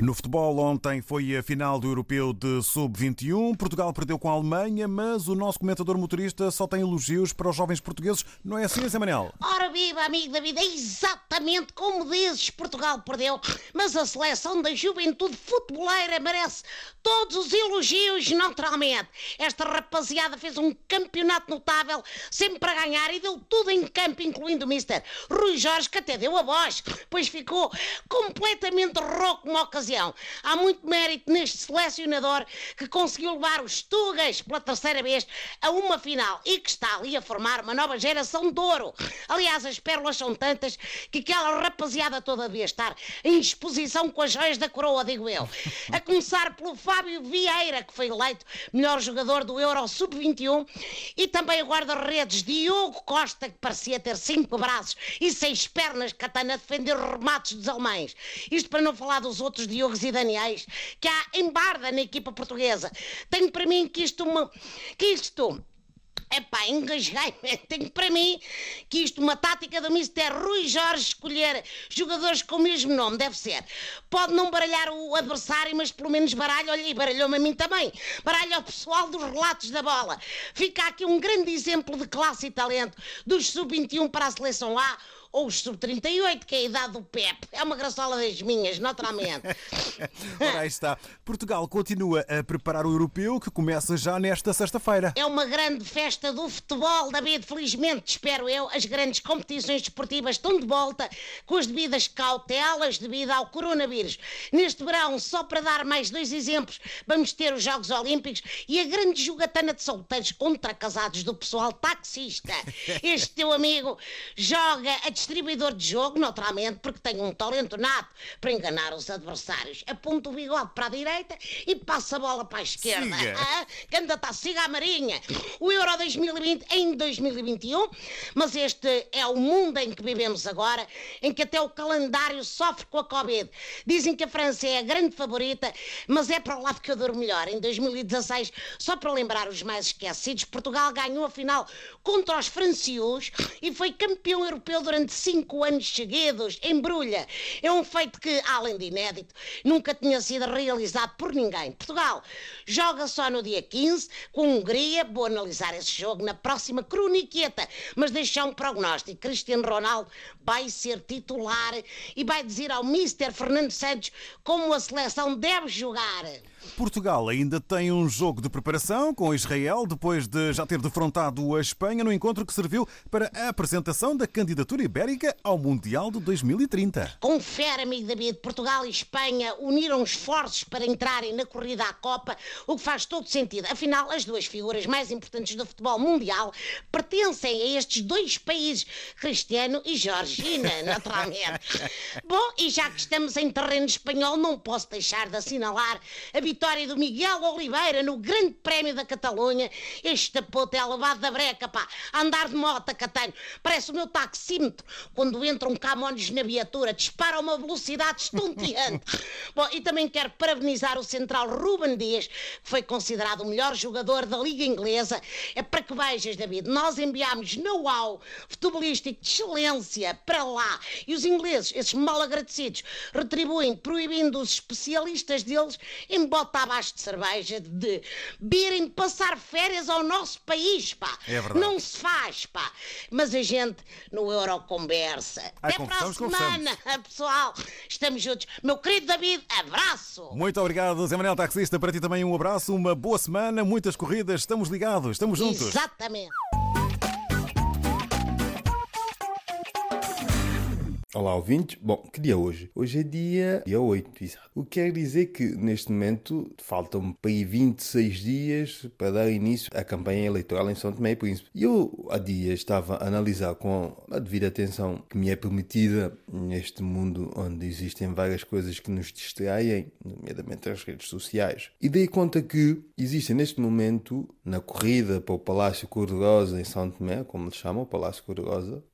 No futebol, ontem foi a final do Europeu de Sub-21. Portugal perdeu com a Alemanha, mas o nosso comentador motorista só tem elogios para os jovens portugueses. Não é assim, Zé Manel? Ora viva, amigo David, é exatamente como dizes, Portugal perdeu, mas a seleção da juventude futeboleira merece todos os elogios, naturalmente. Esta rapaziada fez um campeonato notável, sempre a ganhar e deu tudo em campo, incluindo o Mister Rui Jorge, que até deu a voz, pois ficou completamente rouco uma ocasião ocasião. Há muito mérito neste selecionador que conseguiu levar os Tugas pela terceira vez a uma final e que está ali a formar uma nova geração de ouro. Aliás, as pérolas são tantas que aquela rapaziada toda devia estar em exposição com as joias da coroa, digo eu. A começar pelo Fábio Vieira, que foi eleito melhor jogador do Euro Sub-21, e também o guarda-redes Diogo Costa, que parecia ter cinco braços e seis pernas, katana, a defender remates dos alemães. Isto para não falar dos outros Diogos e Daniels que há em Barda na equipa portuguesa. Tenho para mim que isto, uma, que isto Epá, engasguei-me. Tenho para mim que isto, uma tática do Mister Rui Jorge, escolher jogadores com o mesmo nome, deve ser. Pode não baralhar o adversário, mas pelo menos baralha, olha, e baralhou-me a mim também. Baralha o pessoal dos relatos da bola. Fica aqui um grande exemplo de classe e talento dos sub-21 para a seleção A ou os sub-38, que é a idade do Pep. É uma graçola das minhas, naturalmente. Ora, aí está. Portugal continua a preparar o europeu que começa já nesta sexta-feira. É uma grande festa do futebol, David. Felizmente, espero eu, as grandes competições desportivas estão de volta com as devidas cautelas devido ao coronavírus. Neste verão, só para dar mais dois exemplos, vamos ter os Jogos Olímpicos e a grande jogatana de solteiros contra casados do pessoal taxista. Este teu amigo joga a distribuidor de jogo, naturalmente, porque tem um talento nato para enganar os adversários. Aponta o bigode para a direita e passa a bola para a esquerda. Siga. Ah, Candata, siga a marinha. O Euro 2020 em 2021, mas este é o mundo em que vivemos agora, em que até o calendário sofre com a Covid. Dizem que a França é a grande favorita, mas é para o lado que eu durmo melhor. Em 2016, só para lembrar os mais esquecidos, Portugal ganhou a final contra os francios e foi campeão europeu durante cinco anos seguidos, embrulha. É um feito que, além de inédito, nunca tinha sido realizado por ninguém. Portugal joga só no dia 15 com Hungria. Vou analisar esse jogo na próxima croniqueta, mas deixar um prognóstico. Cristiano Ronaldo vai ser titular e vai dizer ao Mister Fernando Santos como a seleção deve jogar. Portugal ainda tem um jogo de preparação com Israel, depois de já ter defrontado a Espanha no encontro que serviu para a apresentação da candidatura ibérica ao Mundial de 2030. Confere, amigo David, Portugal e Espanha uniram esforços para entrarem na corrida à Copa, o que faz todo sentido. Afinal, as duas figuras mais importantes do futebol mundial pertencem a estes dois países, Cristiano e Georgina, naturalmente. Bom, e já que estamos em terreno espanhol, não posso deixar de assinalar a vitória do Miguel Oliveira no Grande Prémio da Catalunha. Este puto é levado da breca, pá, andar de moto, Catano. Parece o meu taxímetro quando entram camões na viatura, dispara a uma velocidade estonteante. Bom, e também quero parabenizar o central Ruben Dias, que foi considerado o melhor jogador da Liga Inglesa. É para que vejas, David, nós enviámos know-how futebolístico de excelência para lá e os ingleses, esses mal agradecidos, retribuem proibindo os especialistas deles em bota abaixo de cerveja de virem passar férias ao nosso país, pá. É verdade. Não se faz, pá. Mas a gente no Euro conversa. Ai, Até para a conversamos, semana, pessoal. Estamos juntos. Meu querido David, abraço. Muito obrigado, Zé Manuel Taxista. Para ti também um abraço, uma boa semana, muitas corridas. Estamos ligados, estamos juntos. Exatamente. Olá, ouvintes. Bom, que dia é hoje? Hoje é dia, dia 8, exato. O que quer dizer que, neste momento, faltam para aí 26 dias para dar início à campanha eleitoral em São Tomé e Príncipe. E eu, há dias, estava a analisar com a devida atenção que me é permitida neste mundo onde existem várias coisas que nos distraem, nomeadamente as redes sociais. E dei conta que existem, neste momento, na corrida para o Palácio Cor-de-Rosa em São Tomé, como lhe chamam, o Palácio Cor-de-Rosa,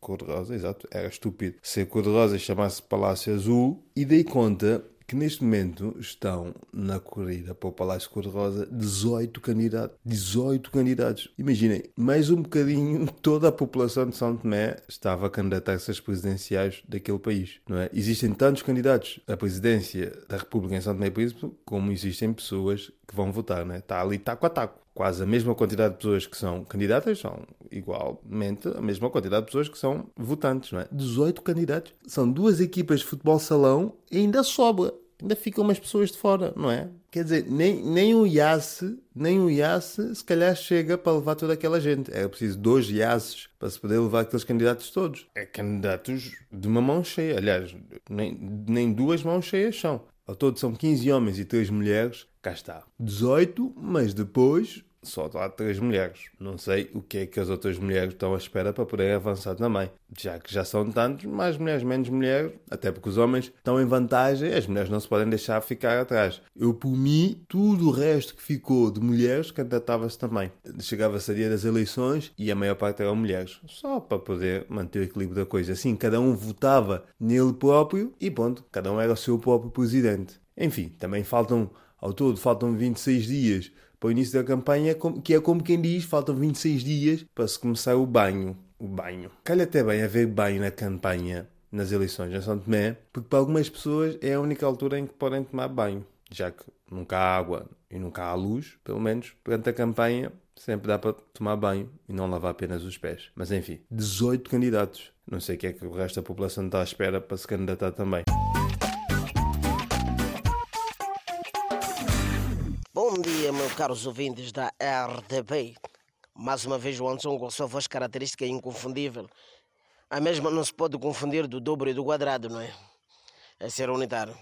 cor-de-rosa, exato, era estúpido ser cor-de-rosa e chamasse Palácio Azul, e dei conta que neste momento estão na corrida para o Palácio Cor-de-Rosa 18 candidatos. 18 candidatos. Imaginem, mais um bocadinho toda a população de São Tomé estava a candidatar-se às presidenciais daquele país, não é? Existem tantos candidatos à presidência da República em São Tomé e Príncipe como existem pessoas que vão votar, não é? Está ali taco a taco quase a mesma quantidade de pessoas que são candidatas são igualmente a mesma quantidade de pessoas que são votantes, não é? 18 candidatos. São duas equipas de futebol salão e ainda sobra. Ainda ficam umas pessoas de fora, não é? Quer dizer, nem, nem o IASE, nem o IASE se calhar chega para levar toda aquela gente. É preciso dois IASes para se poder levar aqueles candidatos todos. É candidatos de uma mão cheia. Aliás, nem, nem duas mãos cheias são. Ao todo são 15 homens e 3 mulheres. Cá está. 18, mas depois só há três mulheres. Não sei o que é que as outras mulheres estão à espera para poder avançar também. Já que já são tantos, mais mulheres, menos mulheres, até porque os homens estão em vantagem, as mulheres não se podem deixar ficar atrás. Eu, por mim, tudo o resto que ficou de mulheres candidatava-se também. Chegava-se a dia das eleições e a maior parte eram mulheres. Só para poder manter o equilíbrio da coisa. Assim, cada um votava nele próprio e ponto, cada um era o seu próprio presidente. Enfim, também faltam, ao todo, faltam 26 dias para o início da campanha, que é como quem diz, faltam 26 dias para se começar o banho. O banho. Calha até bem haver banho na campanha, nas eleições em São Tomé, porque para algumas pessoas é a única altura em que podem tomar banho, já que nunca há água e nunca há luz, pelo menos durante a campanha sempre dá para tomar banho e não lavar apenas os pés. Mas enfim, 18 candidatos. Não sei o que é que o resto da população está à espera para se candidatar também. Meus caros ouvintes da RTP. Mais uma vez o Anson com a sua voz característica inconfundível. A mesma não se pode confundir do dobro e do quadrado, não é? É ser unitário.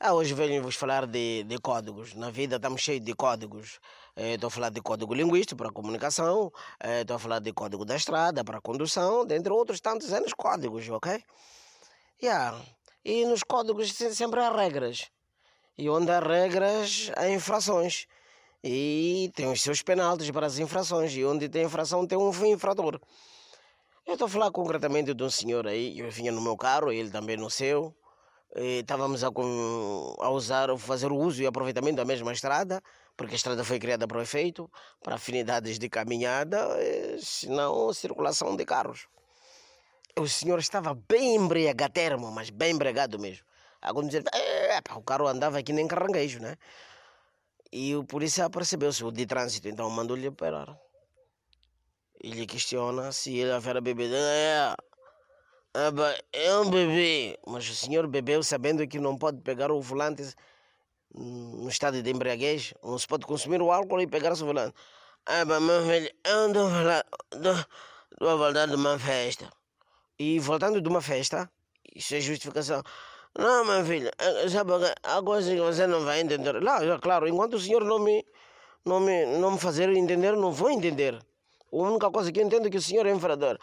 Ah, hoje venho-vos falar de, de códigos. Na vida estamos cheios de códigos. Estou a falar de código linguístico para comunicação, estou a falar de código da estrada para condução, dentre outros tantos anos códigos, ok? Yeah. E nos códigos sempre há regras. E onde há regras, há infrações. E tem os seus penaltis para as infrações. E onde tem infração, tem um infrator. Eu estou a falar concretamente de um senhor aí. Eu vinha no meu carro, ele também no seu. Estávamos a, a usar, fazer o uso e aproveitamento da mesma estrada, porque a estrada foi criada para o efeito, para afinidades de caminhada, senão circulação de carros. O senhor estava bem embriagatermo, mas bem embriagado mesmo. Alguns dizer, é, o carro andava aqui nem caranguejo, né? E o polícia percebeu-se, o de trânsito, então mandou-lhe parar. Ele questiona se ele haver bebido. É, é, é um bebê, mas o senhor bebeu sabendo que não pode pegar o volante no estado de embriaguez, não se pode consumir o álcool e pegar o volante. Ah, mas meu filho, eu estou voltando de uma festa. E voltando de uma festa, isso é justificação. Não, meu filho, sabe, há coisas que você não vai entender. Lá, claro, enquanto o senhor não me, não me, não me fazer entender, não vou entender. A única coisa que eu entendo é que o senhor é infrador.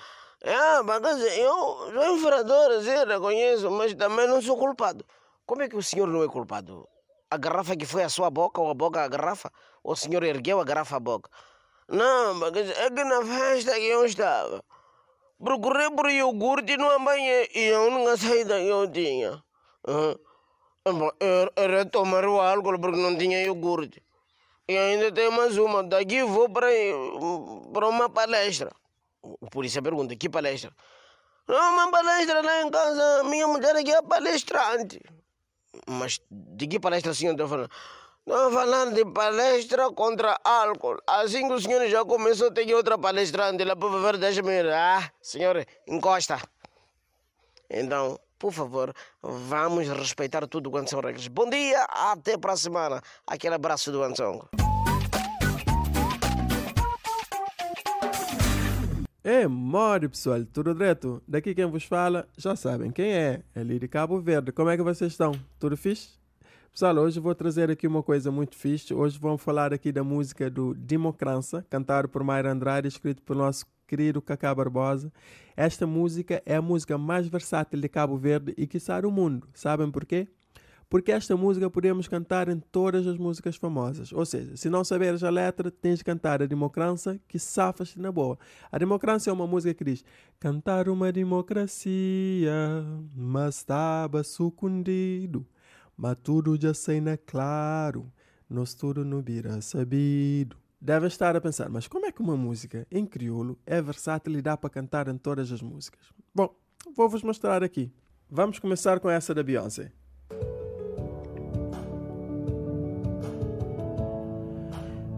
Ah, mas eu sou infrador, sim, reconheço, mas também não sou culpado. Como é que o senhor não é culpado? A garrafa que foi a sua boca ou a boca a garrafa? Ou o senhor ergueu a garrafa à boca? Não, mas é que na festa que eu estava, procurei por iogurte no banheiro e a única saída que eu tinha tomar o álcool porque não tinha iogurte. E ainda tem mais uma. Daqui vou para, para uma palestra. O polícia pergunta: que palestra? Não, uma palestra lá em casa. Minha mulher aqui é palestrante. Mas de que palestra o senhor está falando? Estou falando de palestra contra álcool. Assim que o senhor já começou, tem outra palestrante lá, por favor, deixa-me ir. Ah, senhor, encosta. Então, por favor, vamos respeitar tudo quanto são regras. Bom dia, até para a semana. Aquele abraço do Antongo. É, more pessoal, tudo direto? Daqui quem vos fala, já sabem quem é, é de Cabo Verde. Como é que vocês estão? Tudo fixe? Pessoal, hoje vou trazer aqui uma coisa muito fixe. Hoje vamos falar aqui da música do Democrança, cantado por Mayra Andrade, escrito pelo nosso querido Cacá Barbosa. Esta música é a música mais versátil de Cabo Verde e que sai do mundo. Sabem porquê? Porque esta música podemos cantar em todas as músicas famosas. Ou seja, se não saberes a letra, tens de cantar a democracia que safas-te na boa. A democracia é uma música que diz Cantar uma democracia, mas estava sucundido mas tudo já sei na claro, nós tudo no bira sabido. Deve estar a pensar, mas como é que uma música em crioulo é versátil e dá para cantar em todas as músicas? Bom, vou-vos mostrar aqui. Vamos começar com essa da Beyoncé.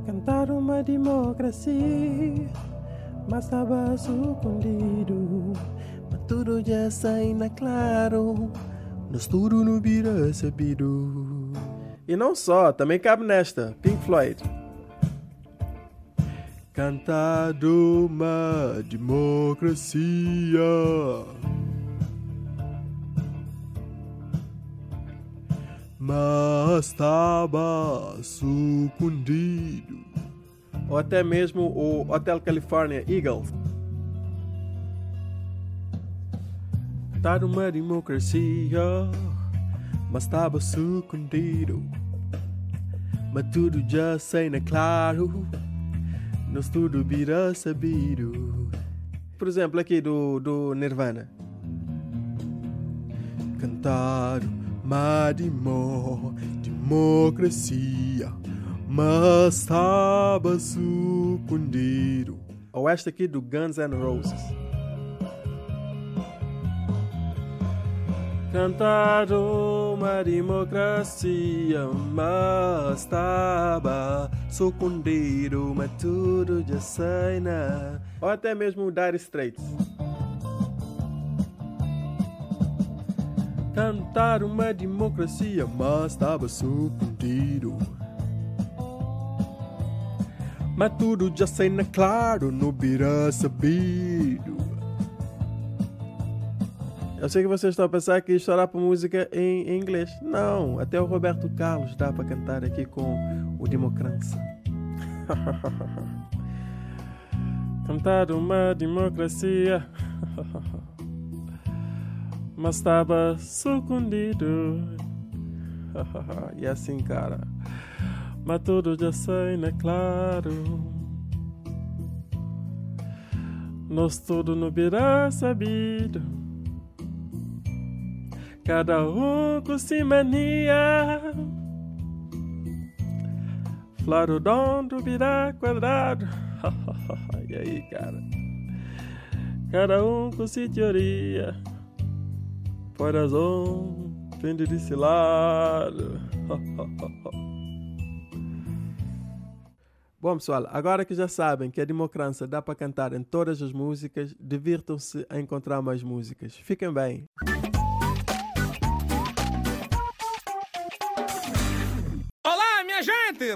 Cantar uma democracia, mas estava escondido. Mas tudo já sai na claro, nós tudo no vira sabido. E não só, também cabe nesta, Pink Floyd. Cantar uma democracia. mas estava sucundido. Ou até mesmo o Hotel California Eagles. Tá numa democracia, mas estava sucundido. Mas tudo já sei na claro, nós tudo virá sabido. Por exemplo, aqui do, do Nirvana. Cantar Madimo, democracia, mas estava sucundido. Ou esta aqui do Guns N' Roses. Cantar uma democracia, mas estava sucundido, mas tudo já sei, né? Ou até mesmo Dire Straits. cantar uma democracia, mas estava sucumbido. Mas tudo já cena claro, não virá sabido. Eu sei que vocês estão a pensar que isto era para música em, em, inglês. Não, até o Roberto Carlos dá para cantar aqui com o Democrança. cantar uma democracia. mas estava sucundido. e assim, cara. Mas tudo já sai, né? Claro. Nós tudo no virá sabido. Cada um com si mania. Flarodondo virá quadrado. e aí, cara? Cada um com si teoria. Coração, vende desse lado. Bom, pessoal, agora que já sabem que a democracia dá para cantar em todas as músicas, divirtam-se a encontrar mais músicas. Fiquem bem.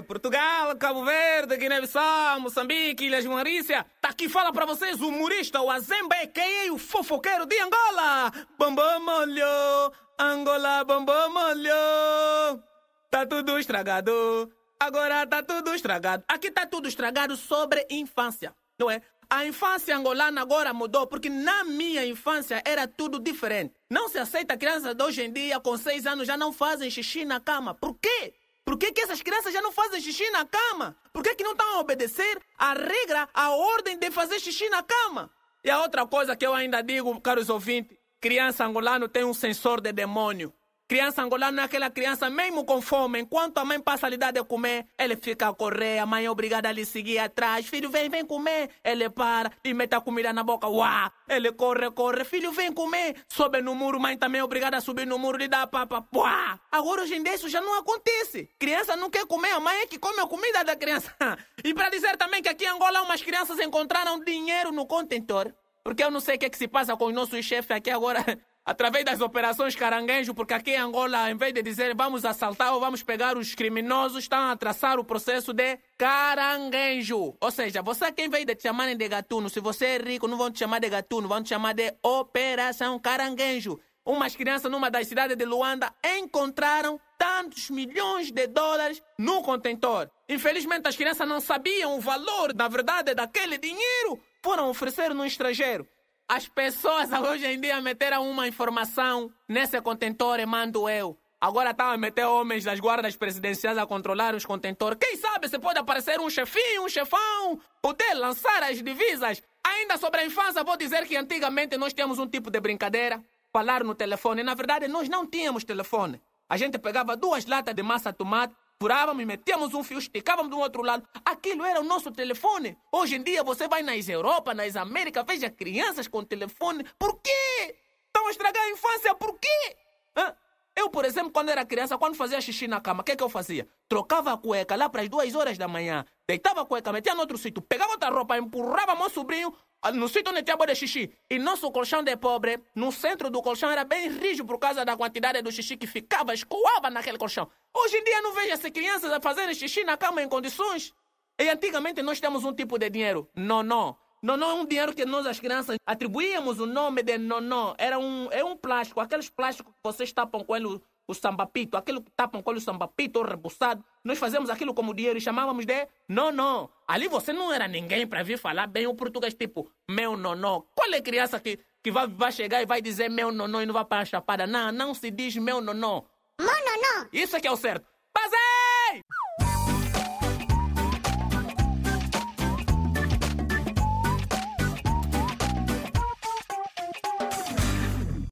Portugal, Cabo Verde, Guiné-Bissau, Moçambique, Ilhas Maurícia. Tá aqui fala para vocês o humorista, o Azembe, que o fofoqueiro de Angola. Bambam molhou, Angola, bambam molhou. Tá tudo estragado, agora tá tudo estragado. Aqui tá tudo estragado sobre infância, não é? A infância angolana agora mudou, porque na minha infância era tudo diferente. Não se aceita crianças de hoje em dia com seis anos já não fazem xixi na cama. Por quê? Por que, que essas crianças já não fazem xixi na cama? Por que, que não estão a obedecer a regra, a ordem de fazer xixi na cama? E a outra coisa que eu ainda digo, caros ouvintes, criança angolana tem um sensor de demônio. Criança angolana é aquela criança mesmo com fome. Enquanto a mãe passa a lhe dar de comer, ele fica a correr, a mãe é obrigada a lhe seguir atrás. Filho, vem, vem comer. Ele para e mete a comida na boca. Uau! Ele corre, corre. Filho, vem comer. Sobe no muro, mãe também é obrigada a subir no muro e dar papa. Uau! Agora hoje em dia isso já não acontece. Criança não quer comer, a mãe é que come a comida da criança. e para dizer também que aqui em Angola umas crianças encontraram dinheiro no contentor. Porque eu não sei o que, é que se passa com os nossos chefes aqui agora através das operações Caranguejo, porque aqui em Angola, em vez de dizer vamos assaltar ou vamos pegar os criminosos, estão a traçar o processo de caranguejo. Ou seja, você que em vez de te chamarem de gatuno, se você é rico, não vão te chamar de gatuno, vão te chamar de Operação Caranguejo. Umas crianças numa das cidades de Luanda encontraram tantos milhões de dólares no contentor. Infelizmente, as crianças não sabiam o valor, na verdade, daquele dinheiro. Foram oferecer no estrangeiro. As pessoas hoje em dia meteram uma informação nesse contentor mando eu. Agora estão a meter homens das guardas presidenciais a controlar os contentores. Quem sabe se pode aparecer um chefinho, um chefão, poder lançar as divisas. Ainda sobre a infância, vou dizer que antigamente nós tínhamos um tipo de brincadeira. Falar no telefone. Na verdade, nós não tínhamos telefone. A gente pegava duas latas de massa tomate, furávamos, metíamos um fio, esticávamos do outro lado. Aquilo era o nosso telefone. Hoje em dia você vai nas Europa, nas Américas, veja crianças com telefone. Por quê? Estão a estragar a infância, por quê? Hã? Eu, por exemplo, quando era criança, quando fazia xixi na cama, o que, que eu fazia? Trocava a cueca lá para as duas horas da manhã, deitava a cueca, metia no outro sítio, pegava outra roupa, empurrava meu sobrinho no sítio onde tinha boa de xixi. E nosso colchão de pobre, no centro do colchão, era bem rígido por causa da quantidade do xixi que ficava, escoava naquele colchão. Hoje em dia não vejo essas crianças a fazerem xixi na cama em condições. E antigamente nós temos um tipo de dinheiro, não. Nonó é um dinheiro que nós, as crianças, atribuíamos o nome de nonó. Era um, é um plástico, aqueles plásticos que vocês tapam com ele o, sambapito, aquilo que tapam com o sambapito rebuçado. Nós fazemos aquilo como dinheiro e chamávamos de nonó. Ali você não era ninguém para vir falar bem o português, tipo, meu nonó. Qual é criança que, que vai, vai chegar e vai dizer meu nonó e não vai para a chapada? Não, não se diz meu nonó. Meu nonó. Isso é que é o certo. Fazer!